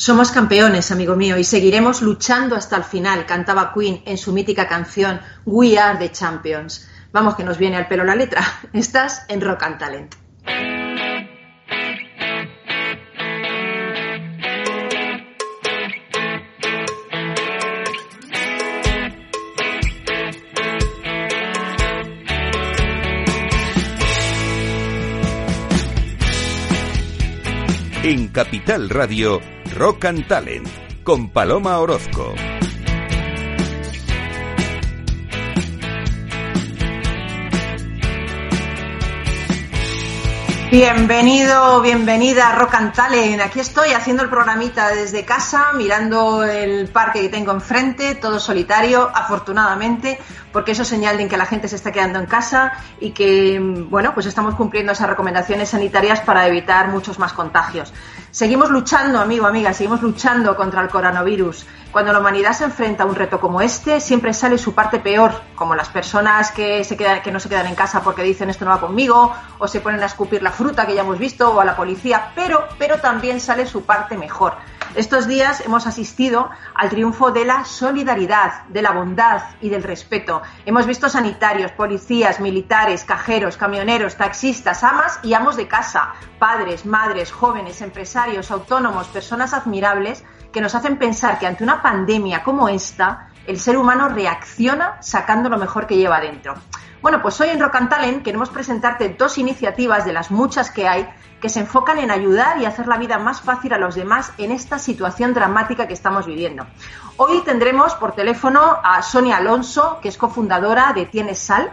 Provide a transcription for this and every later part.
Somos campeones, amigo mío, y seguiremos luchando hasta el final, cantaba Queen en su mítica canción We Are the Champions. Vamos que nos viene al pelo la letra. Estás en Rock and Talent. En Capital Radio, Rock and Talent, con Paloma Orozco. Bienvenido, bienvenida a Rock and Talent. Aquí estoy haciendo el programita desde casa, mirando el parque que tengo enfrente, todo solitario, afortunadamente, porque eso es señal de que la gente se está quedando en casa y que, bueno, pues estamos cumpliendo esas recomendaciones sanitarias para evitar muchos más contagios. Seguimos luchando, amigo, amiga, seguimos luchando contra el coronavirus. Cuando la humanidad se enfrenta a un reto como este, siempre sale su parte peor, como las personas que, se quedan, que no se quedan en casa porque dicen esto no va conmigo, o se ponen a escupir la fruta que ya hemos visto, o a la policía, pero, pero también sale su parte mejor. Estos días hemos asistido al triunfo de la solidaridad, de la bondad y del respeto. Hemos visto sanitarios, policías, militares, cajeros, camioneros, taxistas, amas y amos de casa, padres, madres, jóvenes, empresarios, autónomos, personas admirables que nos hacen pensar que ante una pandemia como esta, el ser humano reacciona sacando lo mejor que lleva dentro. Bueno, pues hoy en Rock Talent queremos presentarte dos iniciativas de las muchas que hay que se enfocan en ayudar y hacer la vida más fácil a los demás en esta situación dramática que estamos viviendo. Hoy tendremos por teléfono a Sonia Alonso, que es cofundadora de Tienes Sal,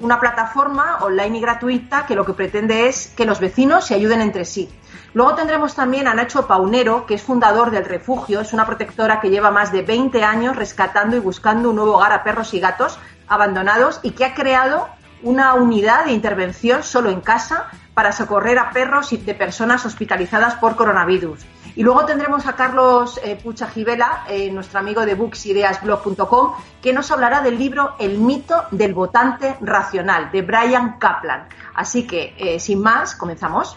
una plataforma online y gratuita que lo que pretende es que los vecinos se ayuden entre sí. Luego tendremos también a Nacho Paunero, que es fundador del Refugio, es una protectora que lleva más de 20 años rescatando y buscando un nuevo hogar a perros y gatos abandonados y que ha creado una unidad de intervención solo en casa para socorrer a perros y de personas hospitalizadas por coronavirus. Y luego tendremos a Carlos eh, Pucha Gibela, eh, nuestro amigo de booksideasblog.com, que nos hablará del libro El mito del votante racional, de Brian Kaplan. Así que, eh, sin más, comenzamos.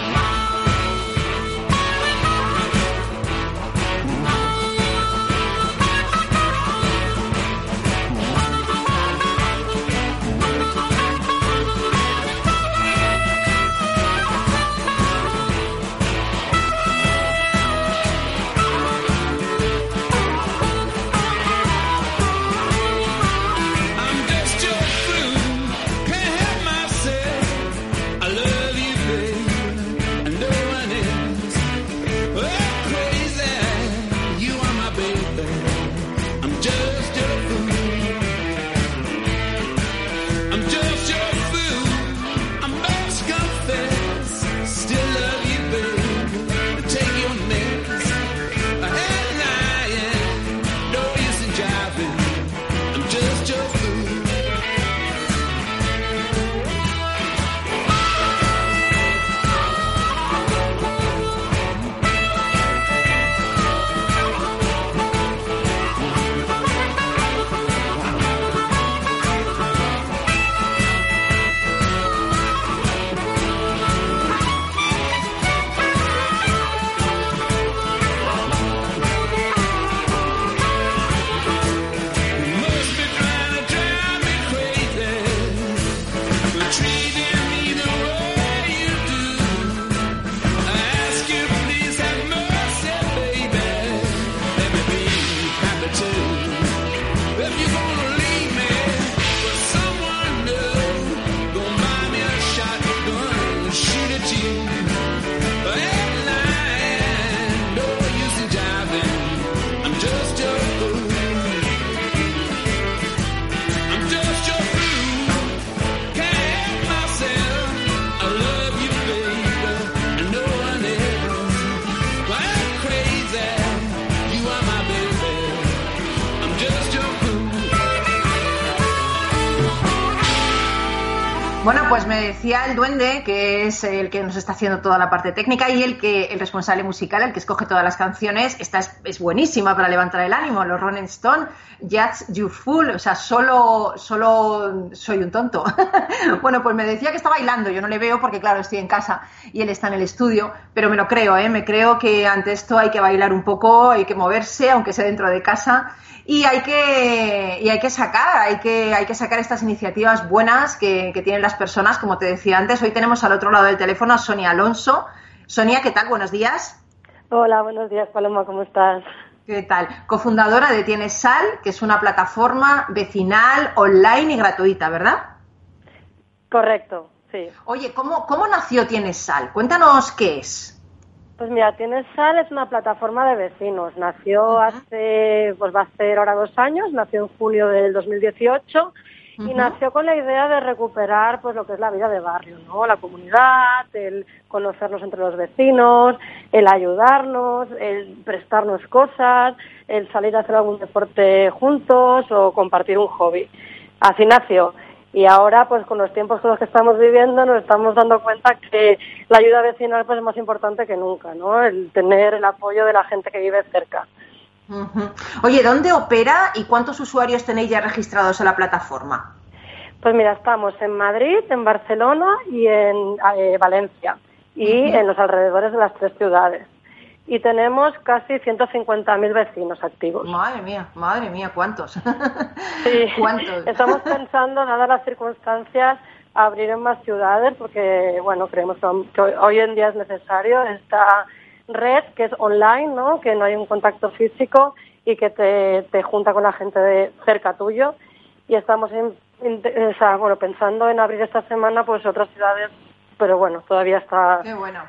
Decía que es el que nos está haciendo toda la parte técnica y el que el responsable musical, el que escoge todas las canciones, esta es, buenísima para levantar el ánimo, los Rolling Stone, Just You Fool, o sea, solo, solo soy un tonto. bueno, pues me decía que está bailando, yo no le veo porque claro, estoy en casa y él está en el estudio, pero me lo creo, ¿eh? me creo que ante esto hay que bailar un poco, hay que moverse, aunque sea dentro de casa y hay que, y hay que sacar, hay que, hay que sacar estas iniciativas buenas que, tienen las personas, como te decía antes. Hoy tenemos al otro lado del teléfono a Sonia Alonso. Sonia, ¿qué tal? Buenos días. Hola, buenos días, Paloma, ¿cómo estás? ¿Qué tal? Cofundadora de Tienes Sal, que es una plataforma vecinal, online y gratuita, ¿verdad? Correcto, sí. Oye, ¿cómo, cómo nació Tienes Sal? Cuéntanos qué es. Pues mira, Tienes Sal es una plataforma de vecinos. Nació hace, pues va a ser ahora dos años, nació en julio del 2018 y nació con la idea de recuperar pues lo que es la vida de barrio, ¿no? La comunidad, el conocernos entre los vecinos, el ayudarnos, el prestarnos cosas, el salir a hacer algún deporte juntos o compartir un hobby. Así nació. Y ahora, pues con los tiempos con los que estamos viviendo, nos estamos dando cuenta que la ayuda vecinal pues, es más importante que nunca, ¿no? El tener el apoyo de la gente que vive cerca. Oye, ¿dónde opera y cuántos usuarios tenéis ya registrados en la plataforma? Pues mira, estamos en Madrid, en Barcelona y en eh, Valencia y en los alrededores de las tres ciudades y tenemos casi 150.000 vecinos activos. Madre mía, madre mía, ¿cuántos? Sí, ¿Cuántos? estamos pensando, dadas las circunstancias, abrir en más ciudades porque, bueno, creemos que hoy en día es necesario esta red que es online, ¿no? Que no hay un contacto físico y que te, te junta con la gente de cerca tuyo. Y estamos en, bueno, pensando en abrir esta semana pues otras ciudades, pero bueno, todavía está... Qué bueno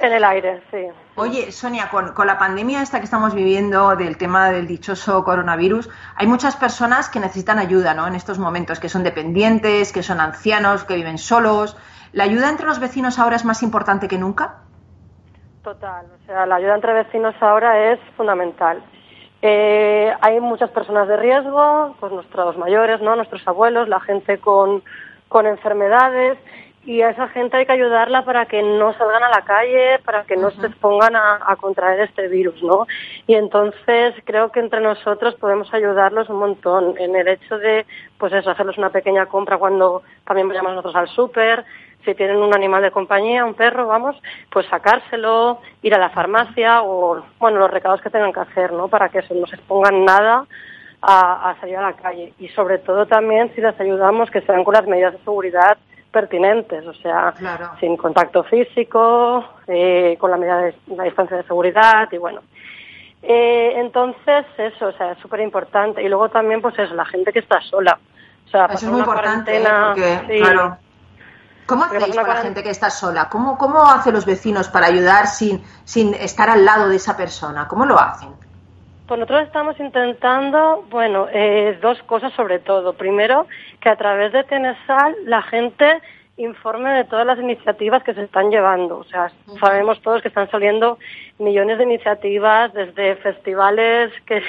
en el aire, sí. Oye, Sonia, con, la pandemia esta que estamos viviendo del tema del dichoso coronavirus, hay muchas personas que necesitan ayuda, ¿no? En estos momentos, que son dependientes, que son ancianos, que viven solos. ¿La ayuda entre los vecinos ahora es más importante que nunca? Total, o sea, la ayuda entre vecinos ahora es fundamental. Eh, hay muchas personas de riesgo, pues nuestros mayores, ¿no? Nuestros abuelos, la gente con, con enfermedades y a esa gente hay que ayudarla para que no salgan a la calle, para que no se expongan a, contraer este virus, ¿no? Y entonces creo que entre nosotros podemos ayudarlos un montón en el hecho de, pues eso, hacerles una pequeña compra cuando también vayamos nosotros al súper, si tienen un animal de compañía, un perro, vamos, pues sacárselo, ir a la farmacia o, bueno, los recados que tengan que hacer, ¿no? Para que eso no se expongan nada a, a salir a la calle. Y sobre todo también si les ayudamos que sean con las medidas de seguridad pertinentes, o sea, sin contacto físico, eh, con la medida de la distancia de seguridad y bueno. Eh, entonces, eso, o sea, es súper importante. Y luego también, pues eso, la gente que está sola. O sea, eso es muy importante, ¿eh? claro. ¿Cómo hacéis con la gente que está sola? ¿Cómo, ¿Cómo hacen los vecinos para ayudar sin, sin estar al lado de esa persona? ¿Cómo lo hacen? Pues nosotros estamos intentando, bueno, eh, dos cosas sobre todo. Primero, que a través de Tenesal la gente informe de todas las iniciativas que se están llevando. O sea, sabemos todos que están saliendo millones de iniciativas, desde festivales que,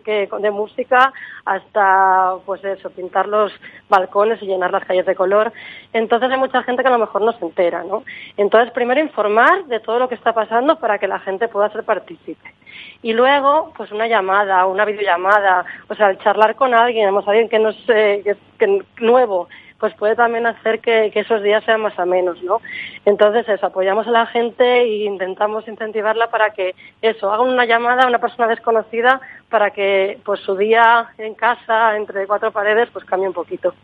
que, de música hasta, pues eso, pintar los balcones y llenar las calles de color. Entonces hay mucha gente que a lo mejor no se entera, ¿no? Entonces, primero informar de todo lo que está pasando para que la gente pueda ser partícipe. Y luego, pues una llamada, una videollamada, o sea, el charlar con alguien, a alguien que no sé, que, que nuevo, pues puede también hacer que, esos días sean más a menos, ¿no? Entonces, eso, apoyamos a la gente e intentamos incentivarla para que eso, haga una llamada a una persona desconocida para que pues su día en casa, entre cuatro paredes, pues cambie un poquito.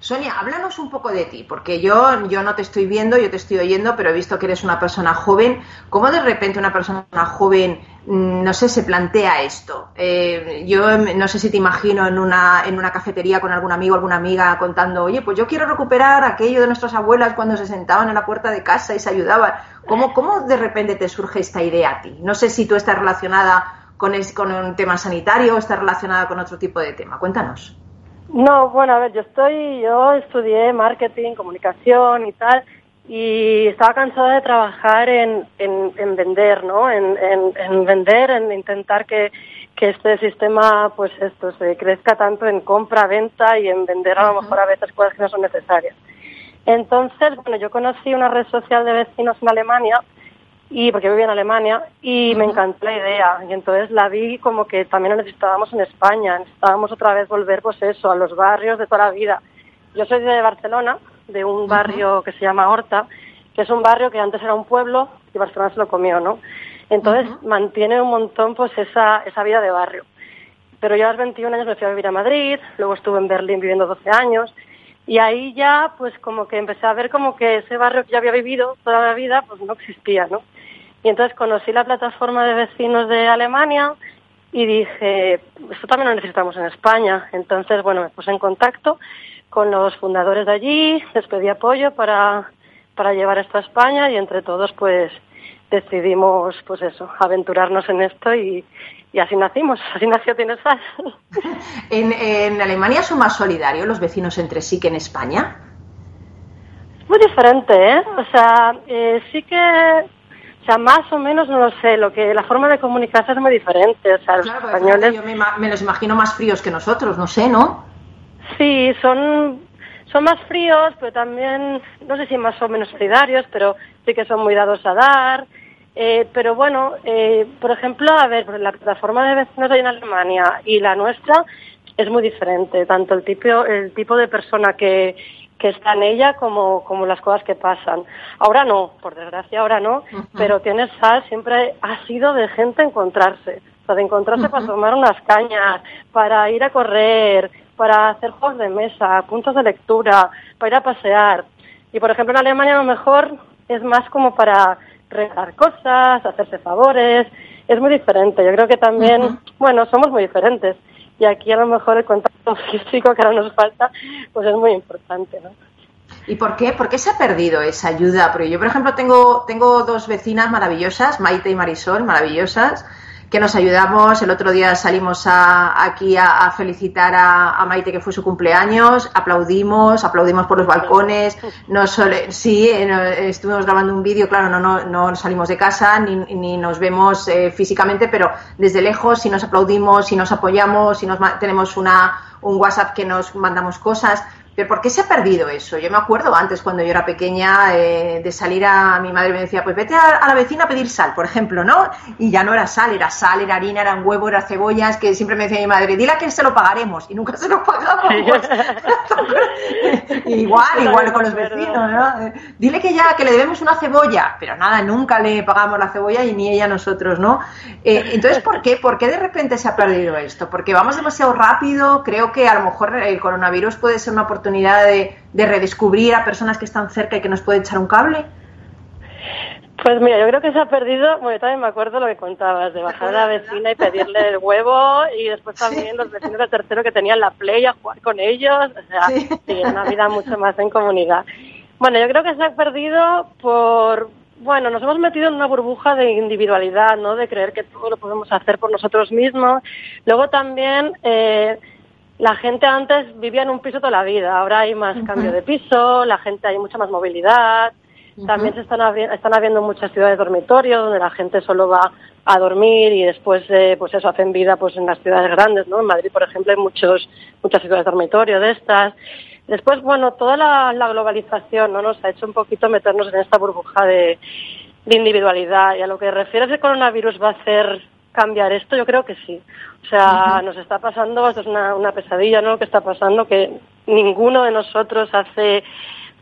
Sonia, háblanos un poco de ti, porque yo, yo no te estoy viendo, yo te estoy oyendo, pero he visto que eres una persona joven. ¿Cómo de repente una persona joven, mm, no sé, se plantea esto? Eh, yo no sé si te imagino en una, en una cafetería con algún amigo, alguna amiga contando, oye, pues yo quiero recuperar aquello de nuestras abuelas cuando se sentaban en la puerta de casa y se ayudaban. ¿Cómo, cómo de repente te surge esta idea a ti? No sé si tú estás relacionada con, con un tema sanitario o estás relacionada con otro tipo de tema. Cuéntanos. No, bueno, a ver, yo estoy, yo estudié marketing, comunicación y tal, y estaba cansada de trabajar en, en, vender, ¿no? En, en, vender, en intentar que, que este sistema, pues esto, se crezca tanto en compra, venta y en vender a lo mejor a veces cosas que no son necesarias. Entonces, bueno, yo conocí una red social de vecinos en Alemania y porque vivía en Alemania y me encantó la idea y entonces la vi como que también lo necesitábamos en España, necesitábamos otra vez volver pues eso, a los barrios de toda la vida. Yo soy de Barcelona, de un barrio que se llama Horta, que es un barrio que antes era un pueblo y Barcelona se lo comió, ¿no? Entonces mantiene un montón pues esa, esa vida de barrio. Pero yo a los 21 años me fui a vivir a Madrid, luego estuve en Berlín viviendo 12 años y ahí ya pues como que empecé a ver como que ese barrio que yo había vivido toda la vida pues no existía, ¿no? Y entonces conocí la plataforma de vecinos de Alemania y dije, esto también lo necesitamos en España. Entonces, bueno, me puse en contacto con los fundadores de allí, les pedí apoyo para, para llevar esto a España y entre todos pues decidimos pues eso, aventurarnos en esto y, y así nacimos, así nació Tinesal. ¿En, ¿En Alemania son más solidarios los vecinos entre sí que en España? muy diferente, ¿eh? O sea, eh, sí que o sea, más o menos no lo sé, lo que la forma de comunicarse es muy diferente. O sea, los españoles. Yo me, me, los imagino más fríos que nosotros, no sé, ¿no? Sí, son, son más fríos, pero también, no sé si más o menos solidarios, pero sí que son muy dados a dar. Eh, pero bueno, eh, por ejemplo, a ver, la plataforma de vecinos ahí en Alemania y la nuestra es muy diferente, tanto el tipo, el tipo de persona que, que está en ella como, como las cosas que pasan. Ahora no, por desgracia ahora no, pero tienes sal siempre ha sido de gente encontrarse, o sea, de encontrarse para tomar unas cañas, para ir a correr, para hacer juegos de mesa, puntos de lectura, para ir a pasear. Y por ejemplo en Alemania a lo mejor es más como para regalar cosas, hacerse favores, es muy diferente. Yo creo que también, bueno, somos muy diferentes y aquí a lo mejor el contacto físico que ahora nos falta, pues es muy importante, ¿no? ¿Y por qué? ¿Por qué se ha perdido esa ayuda? Porque yo, por ejemplo, tengo, tengo dos vecinas maravillosas, Maite y Marisol, maravillosas, que nos ayudamos. El otro día salimos aquí a, felicitar a, Maite, que fue su cumpleaños, aplaudimos, aplaudimos por los balcones. No sí, eh, estuvimos grabando un vídeo, claro, no, no, salimos de casa ni, ni nos vemos eh, físicamente, pero desde lejos, si nos aplaudimos, si nos apoyamos, si nos tenemos una, un WhatsApp que nos mandamos cosas. ¿Pero por qué se ha perdido eso? Yo me acuerdo antes, cuando yo era pequeña, eh, de salir a mi madre me decía, pues vete a, la vecina a pedir sal, por ejemplo, ¿no? Y ya no era sal, era sal, era harina, eran huevos, eran cebollas, que siempre me decía mi madre, dile que se lo pagaremos, y nunca se lo pagamos. igual, igual con los vecinos, ¿no? Dile que ya, que le debemos una cebolla, pero nada, nunca le pagamos la cebolla y ni ella a nosotros, ¿no? Eh, entonces, ¿por qué? ¿Por qué de repente se ha perdido esto? Porque vamos demasiado rápido, creo que a lo mejor el coronavirus puede ser una oportunidad oportunidad de, redescubrir a personas que están cerca y que nos puede echar un cable? Pues mira, yo creo que se ha perdido, bueno, también me acuerdo lo que contabas, de bajar a la vecina y pedirle el huevo y después también los vecinos del tercero que tenían la play a jugar con ellos, o sea, sí, una vida mucho más en comunidad. Bueno, yo creo que se ha perdido por, bueno, nos hemos metido en una burbuja de individualidad, ¿no? De creer que todo lo podemos hacer por nosotros mismos. Luego también... Eh, la gente antes vivía en un piso toda la vida, ahora hay más cambio de piso, la gente hay mucha más movilidad, también se están, están habiendo muchas ciudades dormitorios donde la gente solo va a dormir y después eh, pues eso hacen vida pues en las ciudades grandes, ¿no? En Madrid, por ejemplo, hay muchos muchas ciudades dormitorios de estas. Después, bueno, toda la, globalización no nos ha hecho un poquito meternos en esta burbuja de, de individualidad. Y a lo que refiere el coronavirus va a hacer cambiar esto? Yo creo que sí. O sea, nos está pasando, esto es una, una pesadilla, ¿no? que está pasando, que ninguno de nosotros hace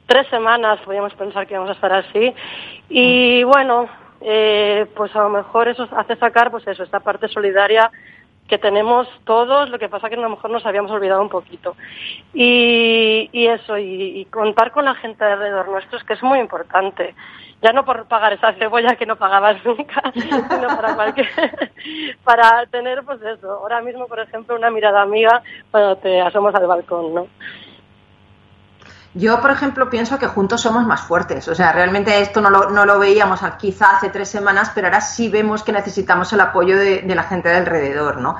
tres semanas podíamos pensar que íbamos a estar así. Y bueno, eh, pues a lo mejor eso hace sacar, pues eso, esta parte solidaria que tenemos todos, lo que pasa que a lo mejor nos habíamos olvidado un poquito. Y, y eso, y, y, contar con la gente alrededor nuestro es que es muy importante ya no por pagar esa cebolla que no pagabas nunca, sino para tener pues eso, ahora mismo por ejemplo una mirada amiga cuando te asomas al balcón, ¿no? Yo, por ejemplo, pienso que juntos somos más fuertes. O sea, realmente esto no lo, no lo veíamos quizá hace tres semanas, pero ahora sí vemos que necesitamos el apoyo de, la gente de alrededor, ¿no?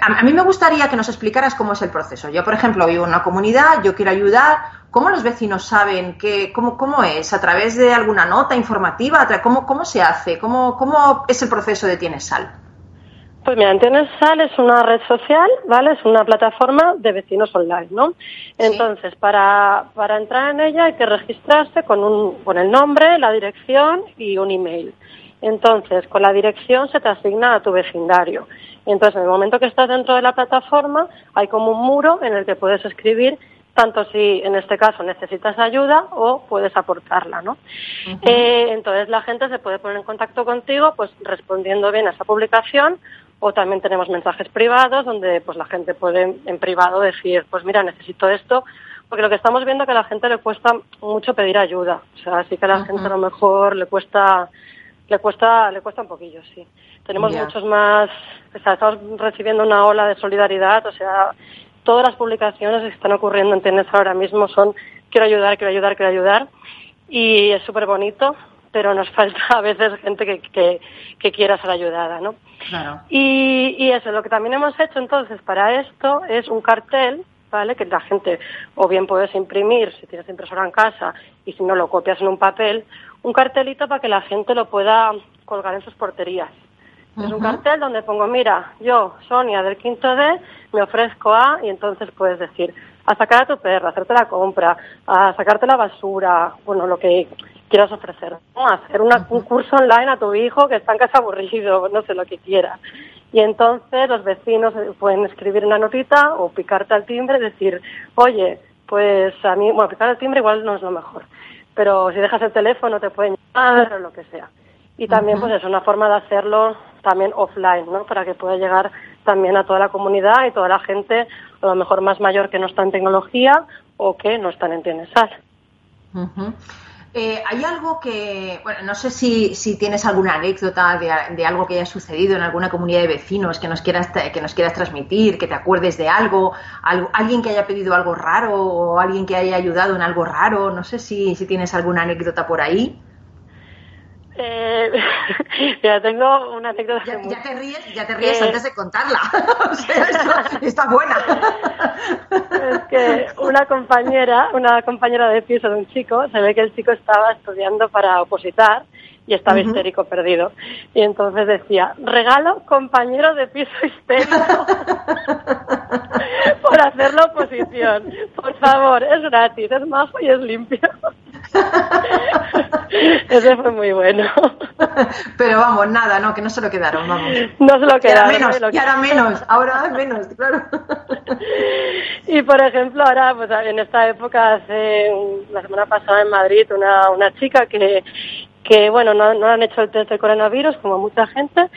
A, mí me gustaría que nos explicaras cómo es el proceso. Yo, por ejemplo, vivo en una comunidad, yo quiero ayudar. ¿Cómo los vecinos saben cómo, cómo es? ¿A través de alguna nota informativa? ¿Cómo, cómo se hace? ¿Cómo, ¿Cómo es el proceso de Tienes Sal? Pues mira, Sal es una red social, ¿vale? Es una plataforma de vecinos online, ¿no? Entonces, para, para entrar en ella hay que registrarse con, un, con el nombre, la dirección y un email. Entonces, con la dirección se te asigna a tu vecindario. Entonces, en el momento que estás dentro de la plataforma, hay como un muro en el que puedes escribir tanto si en este caso necesitas ayuda o puedes aportarla, ¿no? Eh, entonces la gente se puede poner en contacto contigo, pues respondiendo bien a esa publicación o también tenemos mensajes privados donde pues la gente puede en privado decir, pues mira, necesito esto, porque lo que estamos viendo es que a la gente le cuesta mucho pedir ayuda, o sea, sí que a la gente a lo mejor le cuesta le cuesta le cuesta un poquillo, sí. Tenemos muchos más, o sea, estamos recibiendo una ola de solidaridad, o sea, todas las publicaciones que están ocurriendo en TNS ahora mismo son quiero ayudar, quiero ayudar, quiero ayudar y es súper bonito pero nos falta a veces gente que, que, quiera ser ayudada, ¿no? Claro. Y, y eso, lo que también hemos hecho entonces para esto es un cartel, ¿vale? Que la gente o bien puedes imprimir si tienes impresora en casa y si no lo copias en un papel, un cartelito para que la gente lo pueda colgar en sus porterías. Es un cartel donde pongo, mira, yo, Sonia del quinto D, me ofrezco a, y entonces puedes decir, a sacar a tu perro, a hacerte la compra, a sacarte la basura, bueno, lo que quieras ofrecer, hacer un curso online a tu hijo que está en casa aburrido, no sé lo que quiera. Y entonces los vecinos pueden escribir una notita o picarte al timbre y decir, oye, pues a mí, bueno, picar al timbre igual no es lo mejor, pero si dejas el teléfono te pueden llamar o lo que sea. Y también pues es una forma de hacerlo también offline, ¿no? Para que pueda llegar también a toda la comunidad y toda la gente, a lo mejor más mayor que no está en tecnología o que no están en Tienesal. Eh, hay algo que, bueno, no sé si, si tienes alguna anécdota de, algo que haya sucedido en alguna comunidad de vecinos que nos quieras que nos quieras transmitir, que te acuerdes de algo, alguien que haya pedido algo raro o alguien que haya ayudado en algo raro, no sé si, si tienes alguna anécdota por ahí. Eh, ya tengo una anécdota. Ya, te ríes, ya te ríes antes de contarla. o sea, está buena. es que una compañera, una compañera de piso de un chico, se ve que el chico estaba estudiando para opositar y estaba histérico perdido. Y entonces decía, regalo compañero de piso histérico por hacer la oposición. Por favor, es gratis, es majo y es limpio. Ese fue muy bueno. Pero vamos, nada, no, que no se lo quedaron, vamos. No se lo quedaron. menos, y ahora menos, ahora menos, claro. Y por ejemplo, ahora, pues en esta época, hace la semana pasada en Madrid, una, una chica que, que bueno, no, no han hecho el test de coronavirus, como mucha gente,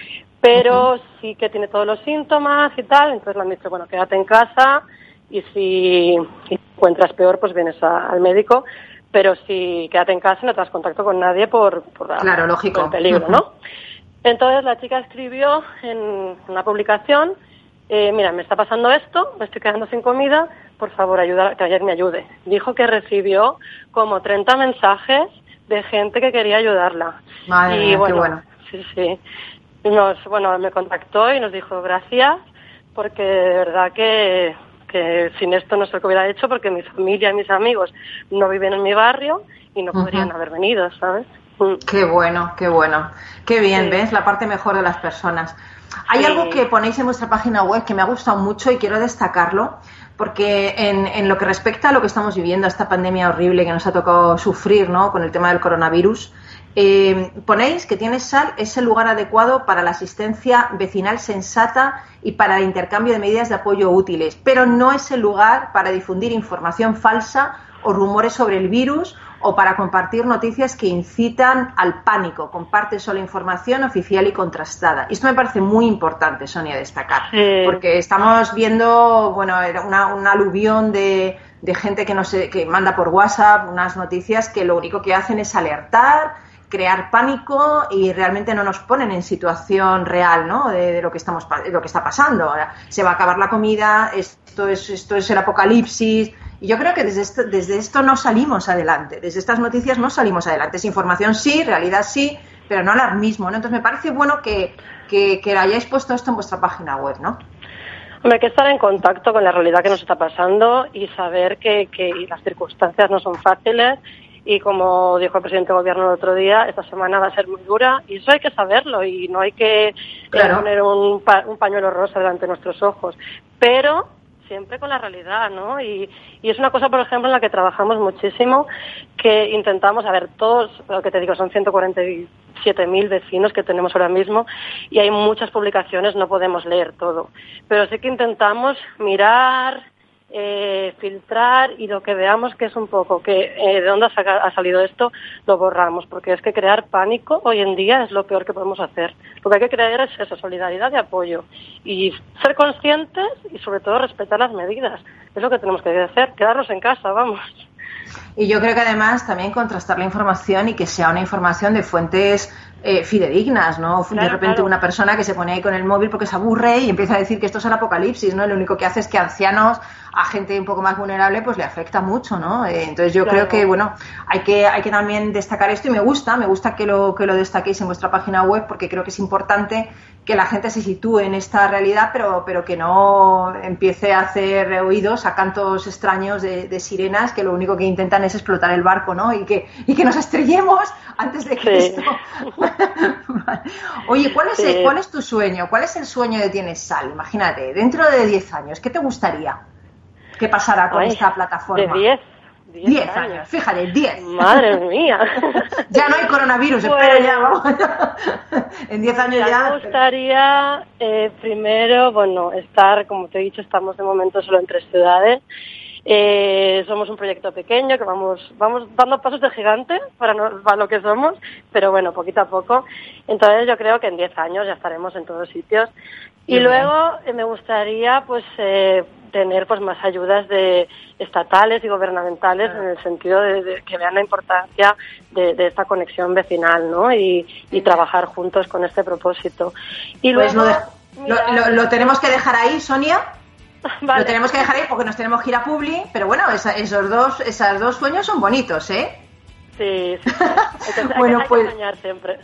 pero sí que tiene todos los síntomas y tal, entonces le han dicho, bueno, quédate en casa y si, encuentras peor, pues vienes al médico pero si quédate en casa y no te das contacto con nadie por, por, claro, lógico. el peligro, ¿no? Entonces la chica escribió en una publicación, eh, mira, me está pasando esto, me estoy quedando sin comida, por favor, ayuda, que ayer me ayude. Dijo que recibió como 30 mensajes de gente que quería ayudarla. Madre y bueno, qué bueno. Sí, sí. Nos, bueno, me contactó y nos dijo gracias, porque de verdad que que sin esto no sé lo que hubiera hecho porque mi familia y mis amigos no viven en mi barrio y no podrían haber venido, ¿sabes? Mm. Qué bueno, qué bueno. Qué bien, ¿ves? La parte mejor de las personas. Hay algo que ponéis en vuestra página web que me ha gustado mucho y quiero destacarlo, porque en, en, lo que respecta a lo que estamos viviendo, esta pandemia horrible que nos ha tocado sufrir, ¿no? Con el tema del coronavirus, eh, ponéis que Tienes Sal es el lugar adecuado para la asistencia vecinal sensata y para el intercambio de medidas de apoyo útiles, pero no es el lugar para difundir información falsa o rumores sobre el virus o para compartir noticias que incitan al pánico. Comparte solo información oficial y contrastada. Esto me parece muy importante, Sonia, destacar, porque estamos viendo, bueno, una, un aluvión de, de gente que, no sé, que manda por WhatsApp unas noticias que lo único que hacen es alertar crear pánico y realmente no nos ponen en situación real ¿no? de, lo que estamos lo que está pasando se va a acabar la comida esto es esto es el apocalipsis Y yo creo que desde esto, desde esto no salimos adelante, desde estas noticias no salimos adelante. Es información sí, realidad sí, pero no alarmismo, ¿no? Entonces me parece bueno que, que, que hayáis puesto esto en vuestra página web, ¿no? Hombre, hay que estar en contacto con la realidad que nos está pasando y saber que, que las circunstancias no son fáciles y como dijo el presidente del gobierno el otro día, esta semana va a ser muy dura y eso hay que saberlo y no hay que eh, poner un, un pañuelo rosa delante de nuestros ojos. Pero siempre con la realidad, ¿no? Y, y, es una cosa, por ejemplo, en la que trabajamos muchísimo, que intentamos, a ver, todos, lo que te digo, son 147.000 vecinos que tenemos ahora mismo y hay muchas publicaciones, no podemos leer todo, pero sí que intentamos mirar, eh, filtrar y lo que veamos que es un poco que eh, de dónde ha, salido esto lo borramos porque es que crear pánico hoy en día es lo peor que podemos hacer. Lo que hay que crear es eso solidaridad y apoyo. Y ser conscientes y sobre todo respetar las medidas. Es lo que tenemos que hacer quedarnos en casa vamos. Y yo creo que además también contrastar la información y que sea una información de fuentes eh, fidedignas, ¿no? de repente una persona que se pone ahí con el móvil porque se aburre y empieza a decir que esto es el apocalipsis, ¿no? Lo único que hace es que ancianos, a gente un poco más vulnerable, pues le afecta mucho, ¿no? Eh, entonces yo creo que, bueno, hay que, hay que también destacar esto y me gusta, me gusta que lo, que lo destaquéis en vuestra página web porque creo que es importante que la gente se sitúe en esta realidad, pero, pero que no empiece a hacer oídos a cantos extraños de, sirenas que lo único que intentan es explotar el barco, ¿no? Y que, y que nos estrellemos antes de que esto. Oye, ¿cuál es, ¿cuál es tu sueño? ¿Cuál es el sueño de Tienes Sal? Imagínate, dentro de 10 años, ¿qué te gustaría que pasara con esta plataforma? De 10. 10 años. fíjate, 10. Madre mía. ya no hay coronavirus, espero ya, vamos. en 10 años ya. Me gustaría, eh, primero, bueno, estar, como te he dicho, estamos de momento solo en tres ciudades. Eh, somos un proyecto pequeño que vamos, vamos dando pasos de gigante para, para lo que somos, pero bueno, poquito a poco. Entonces yo creo que en 10 años ya estaremos en todos sitios. Y luego eh, me gustaría pues eh, tener pues más ayudas de estatales y gubernamentales en el sentido de, que vean la importancia de, esta conexión vecinal, ¿no? Y, trabajar juntos con este propósito. Y pues luego, lo, tenemos que dejar ahí, Sonia. Lo tenemos que dejar ahí porque nos tenemos que ir a Publi, pero bueno, esos dos, esos dos sueños son bonitos, ¿eh? Sí, sí. bueno, hay que pues siempre.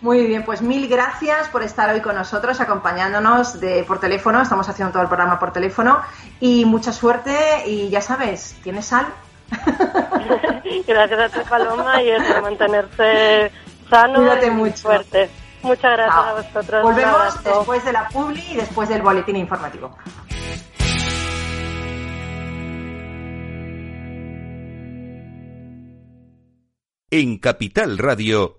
Muy bien, pues mil gracias por estar hoy con nosotros, acompañándonos de, por teléfono. Estamos haciendo todo el programa por teléfono. Y mucha suerte. Y ya sabes, ¿tienes sal? gracias a ti, Paloma, y es mantenerse sano y fuerte. Muchas gracias a vosotros. Volvemos después de la publi y después del boletín informativo. En Capital Radio,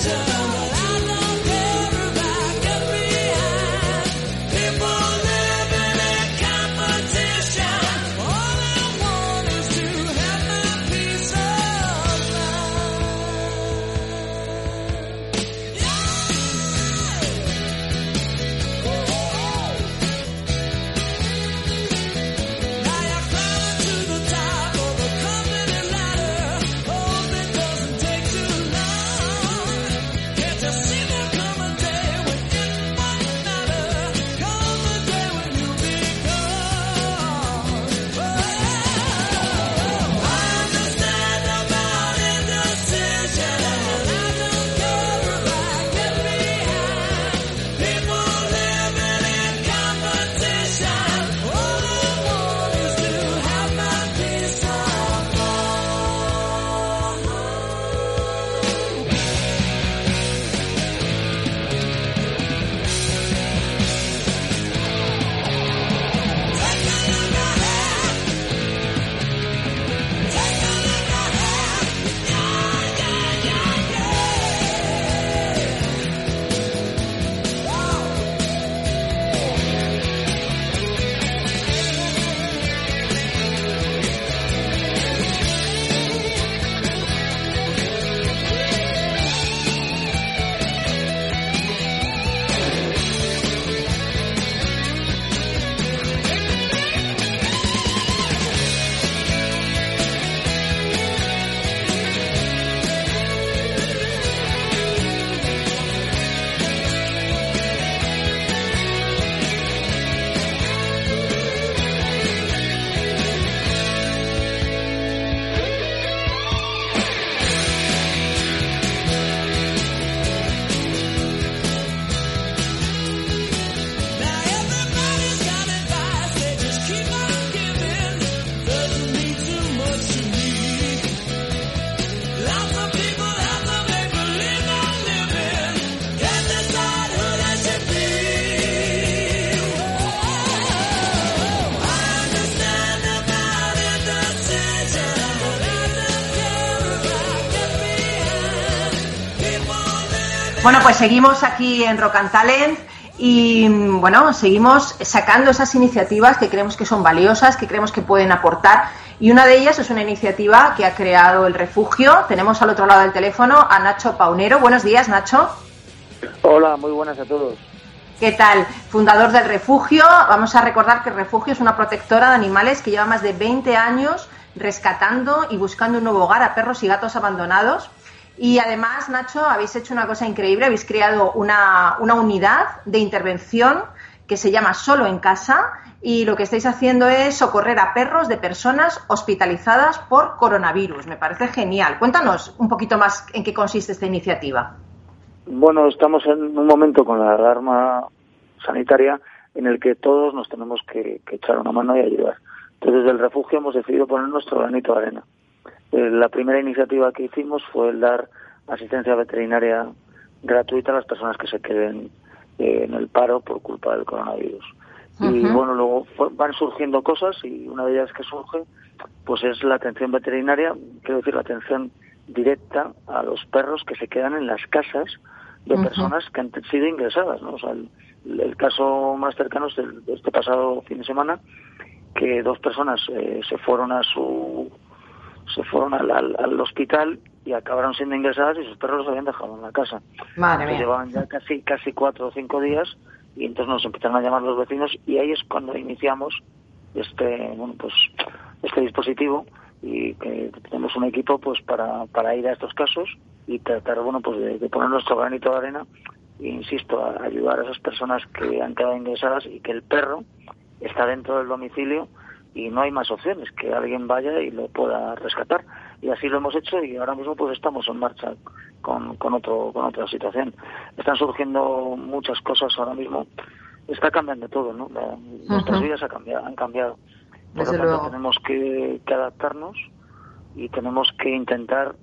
desert. Bueno, pues seguimos aquí en Rock and Talent y bueno, seguimos sacando esas iniciativas que creemos que son valiosas, que creemos que pueden aportar. Y una de ellas es una iniciativa que ha creado el refugio. Tenemos al otro lado del teléfono a Nacho Paunero. Buenos días, Nacho. Hola, muy buenas a todos. ¿Qué tal? Fundador del refugio. Vamos a recordar que el refugio es una protectora de animales que lleva más de 20 años rescatando y buscando un nuevo hogar a perros y gatos abandonados. Y además, Nacho, habéis hecho una cosa increíble, habéis creado una, una unidad de intervención que se llama Solo en Casa y lo que estáis haciendo es socorrer a perros de personas hospitalizadas por coronavirus. Me parece genial. Cuéntanos un poquito más en qué consiste esta iniciativa. Bueno, estamos en un momento con la alarma sanitaria en el que todos nos tenemos que, que echar una mano y ayudar. Entonces, desde el refugio hemos decidido poner nuestro granito de arena. Eh, la primera iniciativa que hicimos fue el dar asistencia veterinaria gratuita a las personas que se queden eh, en el paro por culpa del coronavirus. Y bueno, luego van surgiendo cosas y una de ellas que surge pues es la atención veterinaria, quiero decir, la atención directa a los perros que se quedan en las casas de personas que han sido ingresadas. ¿no? O sea, el, caso más cercano es el, este pasado fin de semana, que dos personas eh, se fueron a su se fueron al, al, hospital y acabaron siendo ingresadas y sus perros los habían dejado en la casa. Madre Llevaban ya casi, casi cuatro o cinco días y entonces nos empezaron a llamar los vecinos y ahí es cuando iniciamos este, bueno, pues, este dispositivo y que tenemos un equipo pues para, para ir a estos casos y tratar bueno pues de, poner nuestro granito de arena e insisto a ayudar a esas personas que han quedado ingresadas y que el perro está dentro del domicilio y no hay más opciones, que alguien vaya y lo pueda rescatar. Y así lo hemos hecho y ahora mismo pues estamos en marcha con, con, otro, con otra situación. Están surgiendo muchas cosas ahora mismo. Está cambiando todo, ¿no? Nuestras vidas ha cambiado, han cambiado. Por lo tanto, tenemos que, que adaptarnos y tenemos que intentar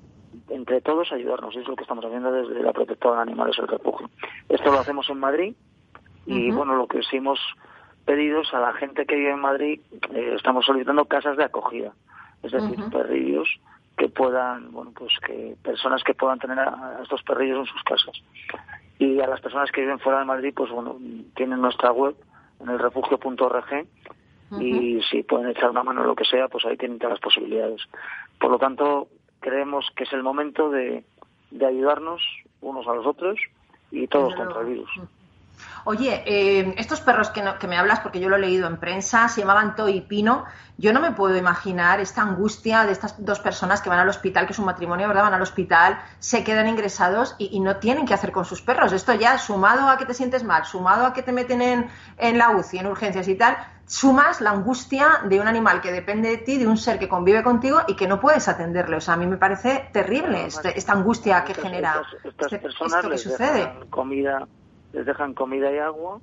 entre todos ayudarnos. Es lo que estamos haciendo desde la protectora de animales del refugio. Esto lo hacemos en Madrid y bueno, lo que hemos pedidos a la gente que vive en Madrid, eh, estamos solicitando casas de acogida, es decir, perrillos que puedan, bueno, pues que personas que puedan tener a, estos perrillos en sus casas. Y a las personas que viven fuera de Madrid, pues bueno, tienen nuestra web en el refugio.org y si pueden echar una mano en lo que sea, pues ahí tienen todas las posibilidades. Por lo tanto, creemos que es el momento de, de ayudarnos unos a los otros y todos contra el virus. Oye, eh, estos perros que, que, me hablas, porque yo lo he leído en prensa, se llamaban Toy y Pino. Yo no me puedo imaginar esta angustia de estas dos personas que van al hospital, que es un matrimonio, ¿verdad? Van al hospital, se quedan ingresados y, no tienen qué hacer con sus perros. Esto ya, sumado a que te sientes mal, sumado a que te meten en, en la UCI, en urgencias y tal, sumas la angustia de un animal que depende de ti, de un ser que convive contigo y que no puedes atenderle. O sea, a mí me parece terrible este, esta angustia que genera estas, este, personas esto que sucede. comida les dejan comida y agua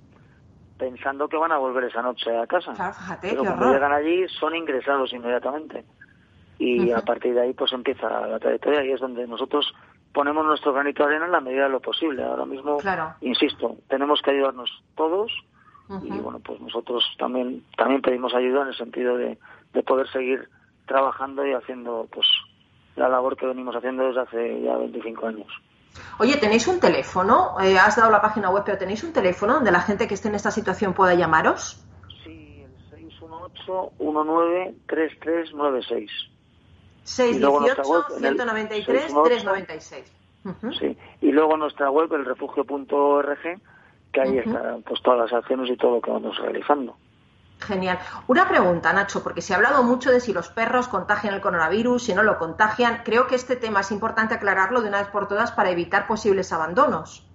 pensando que van a volver esa noche a casa. Pero cuando llegan allí son ingresados inmediatamente. Y a partir de ahí pues empieza la trayectoria y es donde nosotros ponemos nuestro granito de arena en la medida de lo posible. Ahora mismo, insisto, tenemos que ayudarnos todos y bueno, pues nosotros también también pedimos ayuda en el sentido de, de poder seguir trabajando y haciendo pues la labor que venimos haciendo desde hace ya 25 años. Oye, ¿tenéis un teléfono? Eh, has dado la página web, pero ¿tenéis un teléfono donde la gente que esté en esta situación pueda llamaros? Sí, el 618-193396. 618-193-396. Sí, y luego nuestra web, el refugio.org, que ahí están pues, todas las acciones y todo lo que vamos realizando. Genial. Una pregunta, Nacho, porque se ha hablado mucho de si los perros contagian el coronavirus, si no lo contagian. Creo que este tema es importante aclararlo de una vez por todas para evitar posibles abandonos.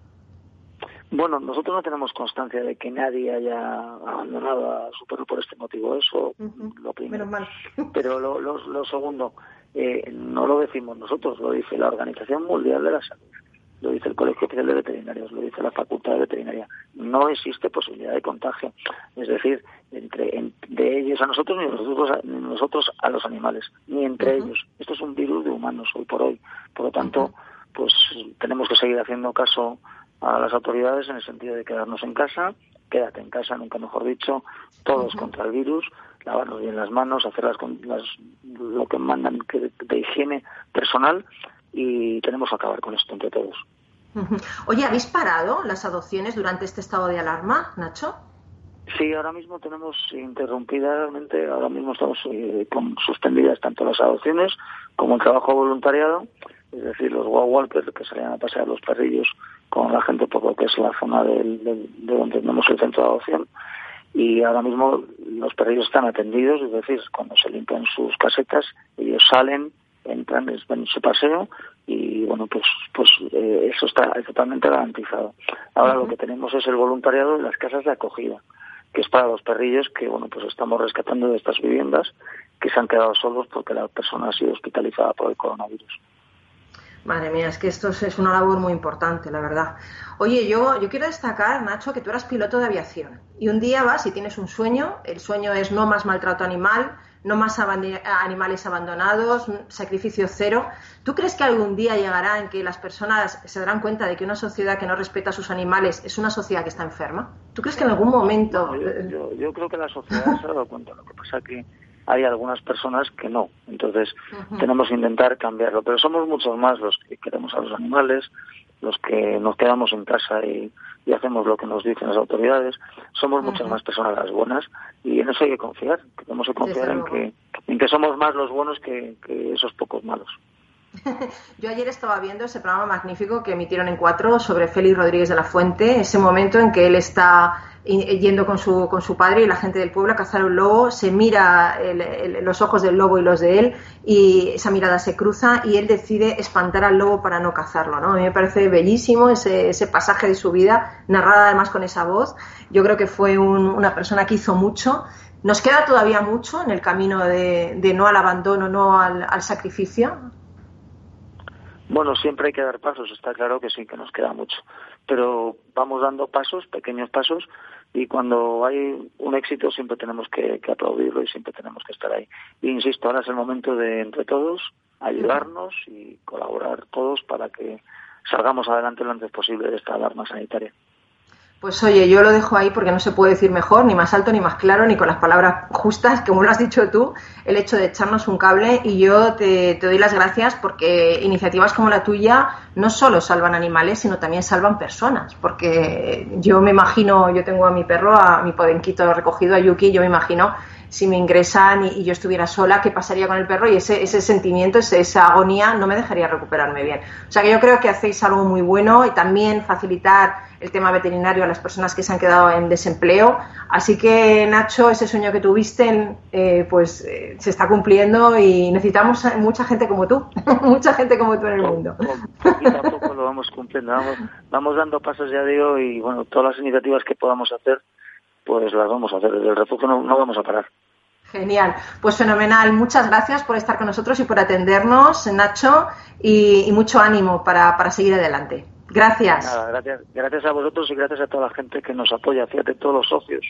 Bueno, nosotros no tenemos constancia de que nadie haya abandonado a su perro por este motivo. Eso, lo primero. Menos mal. Pero lo, lo, segundo, eh, no lo decimos nosotros, lo dice la Organización Mundial de la Salud lo dice el Colegio Oficial de Veterinarios, lo dice la Facultad de Veterinaria. No existe posibilidad de contagio. Es decir, entre de ellos a nosotros ni nosotros a, nosotros a los animales, ni entre ellos. Esto es un virus de humanos hoy por hoy. Por lo tanto, pues tenemos que seguir haciendo caso a las autoridades en el sentido de quedarnos en casa, quédate en casa, nunca mejor dicho, todos contra el virus, lavarnos bien las manos, hacer las, las, lo que mandan de higiene personal y tenemos que acabar con esto entre todos. Oye, ¿habéis parado las adopciones durante este estado de alarma, Nacho? Sí, ahora mismo tenemos interrumpidamente, ahora mismo estamos eh, con suspendidas tanto las adopciones como el trabajo voluntariado, es decir, los wow walkers que salían a pasear los perrillos con la gente por lo que es la zona del, de donde tenemos el centro de adopción. Y ahora mismo los perrillos están atendidos, es decir, cuando se limpian sus casetas, ellos salen, entran, les ven su paseo y bueno, pues pues eh, eso está totalmente garantizado. Ahora lo que tenemos es el voluntariado de las casas de acogida, que es para los perrillos que bueno, pues estamos rescatando de estas viviendas que se han quedado solos porque la persona ha sido hospitalizada por el coronavirus. Madre mía, es que esto es una labor muy importante, la verdad. Oye, yo, yo quiero destacar, Nacho, que tú eras piloto de aviación y un día vas y tienes un sueño, el sueño es no más maltrato animal, no más animales abandonados, sacrificio cero. ¿Tú crees que algún día llegará en que las personas se darán cuenta de que una sociedad que no respeta a sus animales es una sociedad que está enferma? ¿Tú crees que en algún momento... yo, creo que la sociedad se ha dado cuenta. Lo que pasa es que hay algunas personas que no. Entonces, tenemos que intentar cambiarlo. Pero somos muchos más los que queremos a los animales, los que nos quedamos en casa y, hacemos lo que nos dicen las autoridades. Somos muchas más personas las buenas y en eso hay que confiar. Tenemos que confiar en que, en que somos más los buenos que, que esos pocos malos. Yo ayer estaba viendo ese programa magnífico que emitieron en cuatro sobre Félix Rodríguez de la Fuente, ese momento en que él está yendo con su, con su padre y la gente del pueblo a cazar un lobo, se mira los ojos del lobo y los de él y esa mirada se cruza y él decide espantar al lobo para no cazarlo. ¿no? A mí me parece bellísimo ese, ese pasaje de su vida, narrada además con esa voz. Yo creo que fue una persona que hizo mucho. Nos queda todavía mucho en el camino de, no al abandono, no al sacrificio. Bueno, siempre hay que dar pasos, está claro que sí, que nos queda mucho. Pero vamos dando pasos, pequeños pasos, y cuando hay un éxito siempre tenemos que, aplaudirlo y siempre tenemos que estar ahí. Y insisto, ahora es el momento de, entre todos, ayudarnos y colaborar todos para que salgamos adelante lo antes posible de esta alarma sanitaria. Pues oye, yo lo dejo ahí porque no se puede decir mejor, ni más alto, ni más claro, ni con las palabras justas, como lo has dicho tú, el hecho de echarnos un cable. Y yo te, doy las gracias porque iniciativas como la tuya no solo salvan animales, sino también salvan personas. Porque yo me imagino, yo tengo a mi perro, a mi podenquito recogido, a Yuki, yo me imagino si me ingresan y, yo estuviera sola, qué pasaría con el perro y ese, ese sentimiento, esa agonía no me dejaría recuperarme bien. O sea que yo creo que hacéis algo muy bueno y también facilitar el tema veterinario a las personas que se han quedado en desempleo. Así que, Nacho, ese sueño que tuviste, eh, pues eh, se está cumpliendo y necesitamos mucha gente como tú, mucha gente como tú en el mundo. Poquito a poco lo vamos cumpliendo, vamos, vamos dando pasos, ya digo, y bueno, todas las iniciativas que podamos hacer pues las vamos a hacer. Desde el refugio no, vamos a parar. Genial, pues fenomenal. Muchas gracias por estar con nosotros y por atendernos, Nacho, y, mucho ánimo para, para, seguir adelante. Gracias. gracias. Gracias a vosotros y gracias a toda la gente que nos apoya. Fíjate, todos los socios.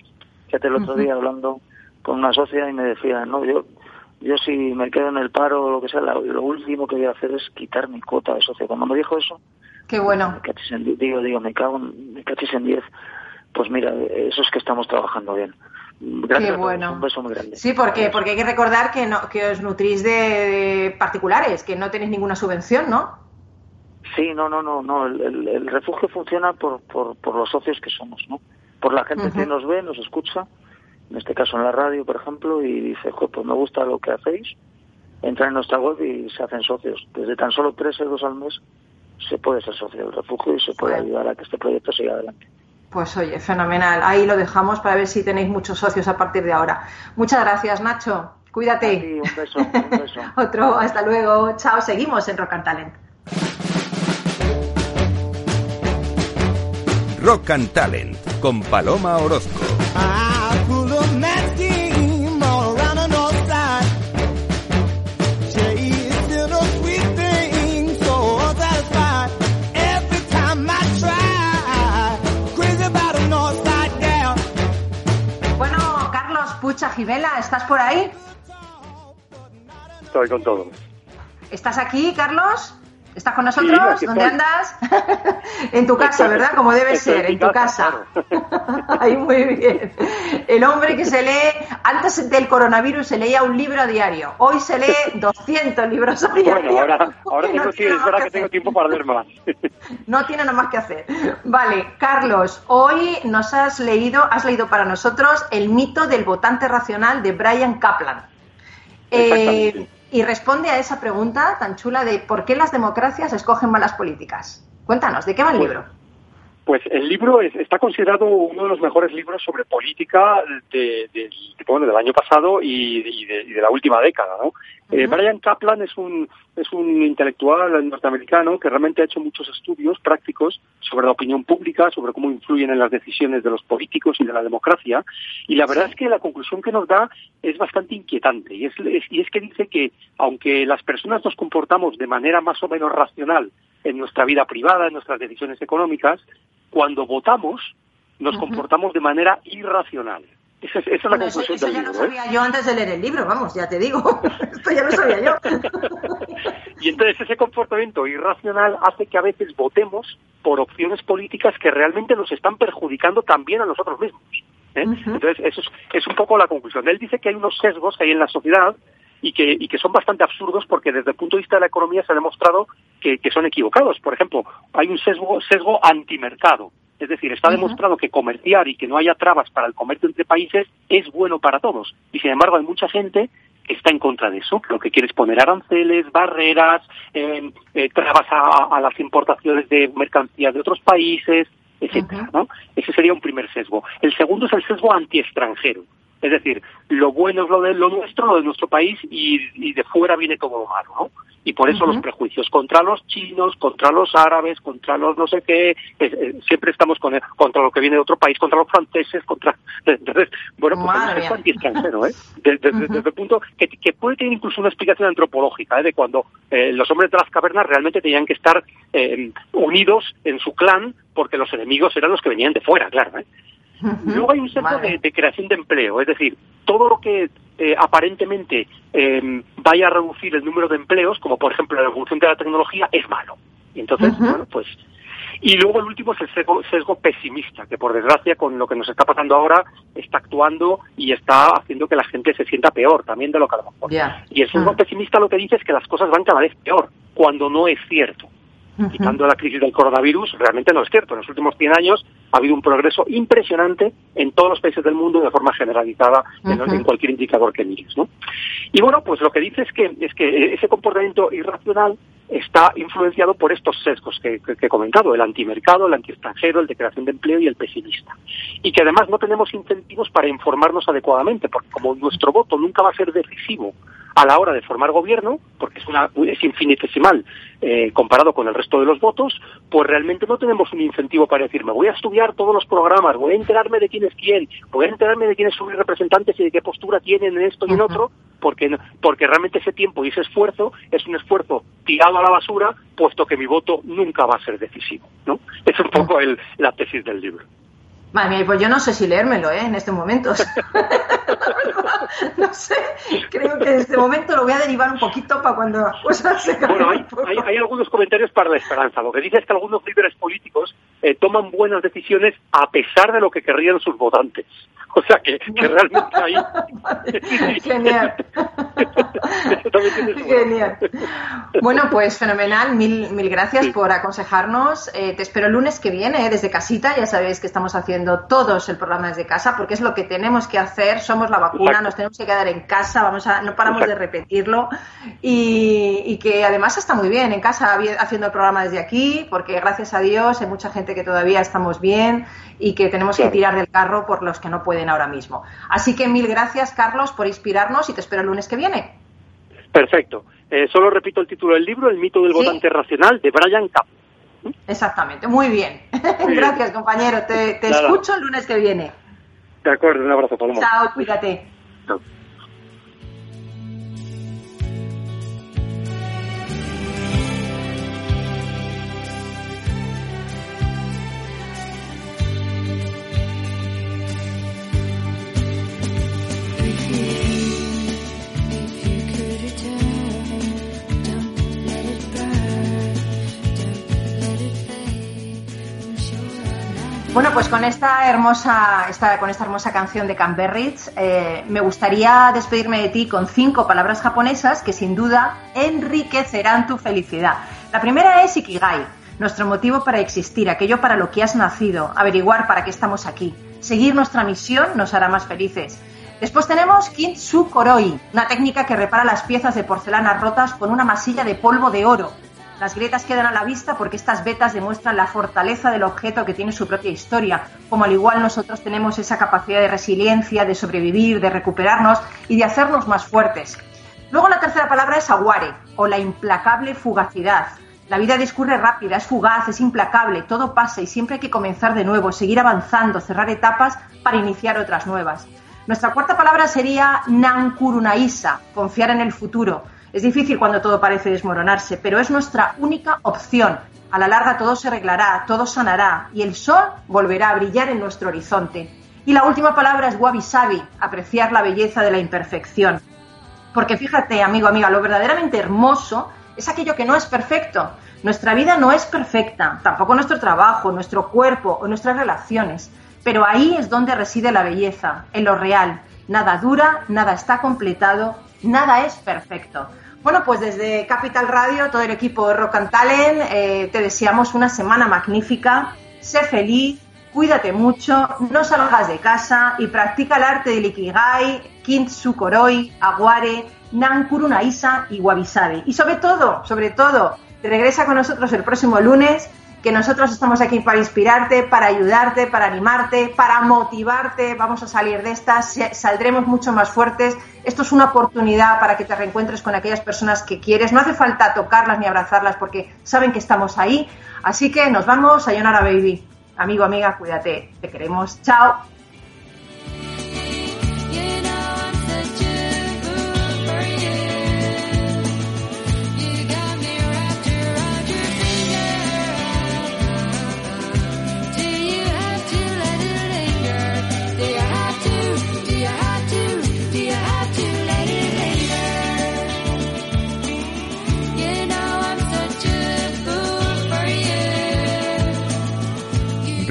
Fíjate, el otro día hablando con una socia y me decía, no, yo yo si me quedo en el paro o lo que sea, lo, último que voy a hacer es quitar mi cuota de socio. Cuando me dijo eso, Qué bueno. Me digo, digo, me cago en, me cachis en diez pues mira, eso es que estamos trabajando bien. Gracias Qué bueno. un beso muy grande. Sí, porque, porque hay que recordar que, no, que os nutrís de, particulares, que no tenéis ninguna subvención, ¿no? Sí, no, no, no, no. El, refugio funciona por, por, por, los socios que somos, ¿no? Por la gente que nos ve, nos escucha, en este caso en la radio, por ejemplo, y dice, pues me gusta lo que hacéis, entran en nuestra web y se hacen socios. Desde tan solo tres euros al mes se puede ser socio del refugio y se puede ayudar a que este proyecto siga adelante. Pues oye, fenomenal. Ahí lo dejamos para ver si tenéis muchos socios a partir de ahora. Muchas gracias, Nacho. Cuídate. un beso, un beso. Otro, hasta luego. Chao, seguimos en Rock and Talent. Rock and Talent con Paloma Orozco. Gibela, ¿estás por ahí? Estoy con todo. ¿Estás aquí, Carlos? ¿Estás con nosotros? ¿Dónde andas? en tu casa, ¿verdad? Como debe ser, en, tu casa. Ahí muy bien. El hombre que se lee, antes del coronavirus se leía un libro a diario. Hoy se lee 200 libros a diario. Bueno, ahora, ahora no sí, es verdad que, tengo tiempo para leer más. no tiene nada más que hacer. Vale, Carlos, hoy nos has leído, has leído para nosotros El mito del votante racional de Brian Kaplan. Eh, y responde a esa pregunta tan chula de por qué las democracias escogen malas políticas. Cuéntanos, ¿de qué va el pues, libro? Pues el libro está considerado uno de los mejores libros sobre política de, del año pasado y, de, la última década. ¿no? Eh, Brian Kaplan es un, es un intelectual norteamericano que realmente ha hecho muchos estudios prácticos sobre la opinión pública, sobre cómo influyen en las decisiones de los políticos y de la democracia. Y la verdad es que la conclusión que nos da es bastante inquietante. Y es, y es que dice que aunque las personas nos comportamos de manera más o menos racional en nuestra vida privada, en nuestras decisiones económicas, cuando votamos nos comportamos de manera irracional. Esa es, la conclusión eso, eso ya lo ¿eh? sabía yo antes de leer el libro, vamos, ya te digo. Esto ya lo sabía yo. y entonces ese comportamiento irracional hace que a veces votemos por opciones políticas que realmente nos están perjudicando también a nosotros mismos. ¿eh? Entonces, eso es, es un poco la conclusión. Él dice que hay unos sesgos que hay en la sociedad y que, y que son bastante absurdos porque desde el punto de vista de la economía se ha demostrado que, que son equivocados. Por ejemplo, hay un sesgo, sesgo antimercado. Es decir, está demostrado que comerciar y que no haya trabas para el comercio entre países es bueno para todos. Y sin embargo, hay mucha gente que está en contra de eso, lo que quiere es poner aranceles, barreras, eh, eh, trabas a, las importaciones de mercancías de otros países, etcétera, ¿no? Ese sería un primer sesgo. El segundo es el sesgo anti-extranjero. Es decir, lo bueno es lo de lo nuestro, lo de nuestro país, y, de fuera viene todo lo malo, ¿no? Y por eso los prejuicios contra los chinos, contra los árabes, contra los no sé qué, eh, siempre estamos con contra lo que viene de otro país, contra los franceses, contra... Entonces, bueno, pues es anti-extranjero, ¿eh? Desde, el punto que, puede tener incluso una explicación antropológica, ¿eh? De cuando eh, los hombres de las cavernas realmente tenían que estar eh, unidos en su clan porque los enemigos eran los que venían de fuera, claro, ¿eh? Luego hay un sesgo de, creación de empleo, es decir, todo lo que eh, aparentemente eh, vaya a reducir el número de empleos, como por ejemplo la evolución de la tecnología, es malo. Y entonces, bueno, pues y luego el último es el sesgo, pesimista, que por desgracia con lo que nos está pasando ahora está actuando y está haciendo que la gente se sienta peor también de lo que a lo mejor. Y el sesgo pesimista lo que dice es que las cosas van cada vez peor, cuando no es cierto quitando la crisis del coronavirus, realmente no es cierto. En los últimos 100 años ha habido un progreso impresionante en todos los países del mundo de forma generalizada en, cualquier indicador que mires. ¿no? Y bueno, pues lo que dice es que, es que ese comportamiento irracional está influenciado por estos sesgos que, he comentado, el antimercado, el antiextranjero, el de creación de empleo y el pesimista. Y que además no tenemos incentivos para informarnos adecuadamente, porque como nuestro voto nunca va a ser decisivo a la hora de formar gobierno, porque es, una, es infinitesimal eh, comparado con el resto de los votos, pues realmente no tenemos un incentivo para decir, me voy a estudiar todos los programas, voy a enterarme de quién es quién, voy a enterarme de quiénes son mis representantes y de qué postura tienen en esto y en otro, porque, porque realmente ese tiempo y ese esfuerzo es un esfuerzo tirado a la basura, puesto que mi voto nunca va a ser decisivo. ¿no? Es un poco el, la tesis del libro. Madre pues yo no sé si leérmelo, ¿eh? En este momento. no sé, creo que en este momento lo voy a derivar un poquito para cuando las cosas se Bueno, hay, hay, algunos comentarios para la esperanza. Lo que dice es que algunos líderes políticos eh, toman buenas decisiones a pesar de lo que querrían sus votantes. O sea que, realmente ahí... Genial. Genial. Bueno, pues fenomenal. Mil, mil gracias por aconsejarnos. Eh, te espero el lunes que viene, eh, desde casita. Ya sabéis que estamos haciendo todos el programa desde casa porque es lo que tenemos que hacer. Somos la vacuna, nos tenemos que quedar en casa. Vamos a, no paramos de repetirlo. Y, que además está muy bien en casa haciendo el programa desde aquí porque gracias a Dios hay mucha gente que todavía estamos bien y que tenemos que tirar del carro por los que no pueden ahora mismo. Así que mil gracias, Carlos, por inspirarnos y te espero el lunes que viene. Perfecto. Eh, solo repito el título del libro, El mito del votante racional, de Brian Kapp. Exactamente, muy bien. gracias, compañero. Te, escucho el lunes que viene. De acuerdo, un abrazo, Paloma. Chao, cuídate. Chao. Bueno, pues con esta hermosa, esta, con esta hermosa canción de Canberridge, eh, me gustaría despedirme de ti con cinco palabras japonesas que sin duda enriquecerán tu felicidad. La primera es Ikigai, nuestro motivo para existir, aquello para lo que has nacido, averiguar para qué estamos aquí. Seguir nuestra misión nos hará más felices. Después tenemos Kintsukoroi, una técnica que repara las piezas de porcelana rotas con una masilla de polvo de oro las grietas quedan a la vista porque estas vetas demuestran la fortaleza del objeto que tiene su propia historia, como al igual nosotros tenemos esa capacidad de resiliencia, de sobrevivir, de recuperarnos y de hacernos más fuertes. Luego la tercera palabra es aguare, o la implacable fugacidad. La vida discurre rápida, es fugaz, es implacable, todo pasa y siempre hay que comenzar de nuevo, seguir avanzando, cerrar etapas para iniciar otras nuevas. Nuestra cuarta palabra sería nankurunaisa, confiar en el futuro es difícil cuando todo parece desmoronarse, pero es nuestra única opción. A la larga todo se arreglará, todo sanará y el sol volverá a brillar en nuestro horizonte. Y la última palabra es wabi sabi, apreciar la belleza de la imperfección. Porque fíjate, amigo, amiga, lo verdaderamente hermoso es aquello que no es perfecto. Nuestra vida no es perfecta, tampoco nuestro trabajo, nuestro cuerpo o nuestras relaciones. Pero ahí es donde reside la belleza, en lo real. Nada dura, nada está completado, nada es perfecto. Bueno, pues desde Capital Radio, todo el equipo de Rock and Talent, eh, te deseamos una semana magnífica. Sé feliz, cuídate mucho, no salgas de casa y practica el arte del Ikigai, Kintsukoroi, Aguare, Nankurunaisa y Wabi Y sobre todo, sobre todo, regresa con nosotros el próximo lunes que nosotros estamos aquí para inspirarte, para ayudarte, para animarte, para motivarte. Vamos a salir de estas, saldremos mucho más fuertes. Esto es una oportunidad para que te reencuentres con aquellas personas que quieres. No hace falta tocarlas ni abrazarlas porque saben que estamos ahí. Así que nos vamos a Baby. Amigo, amiga, cuídate. Te queremos. Chao.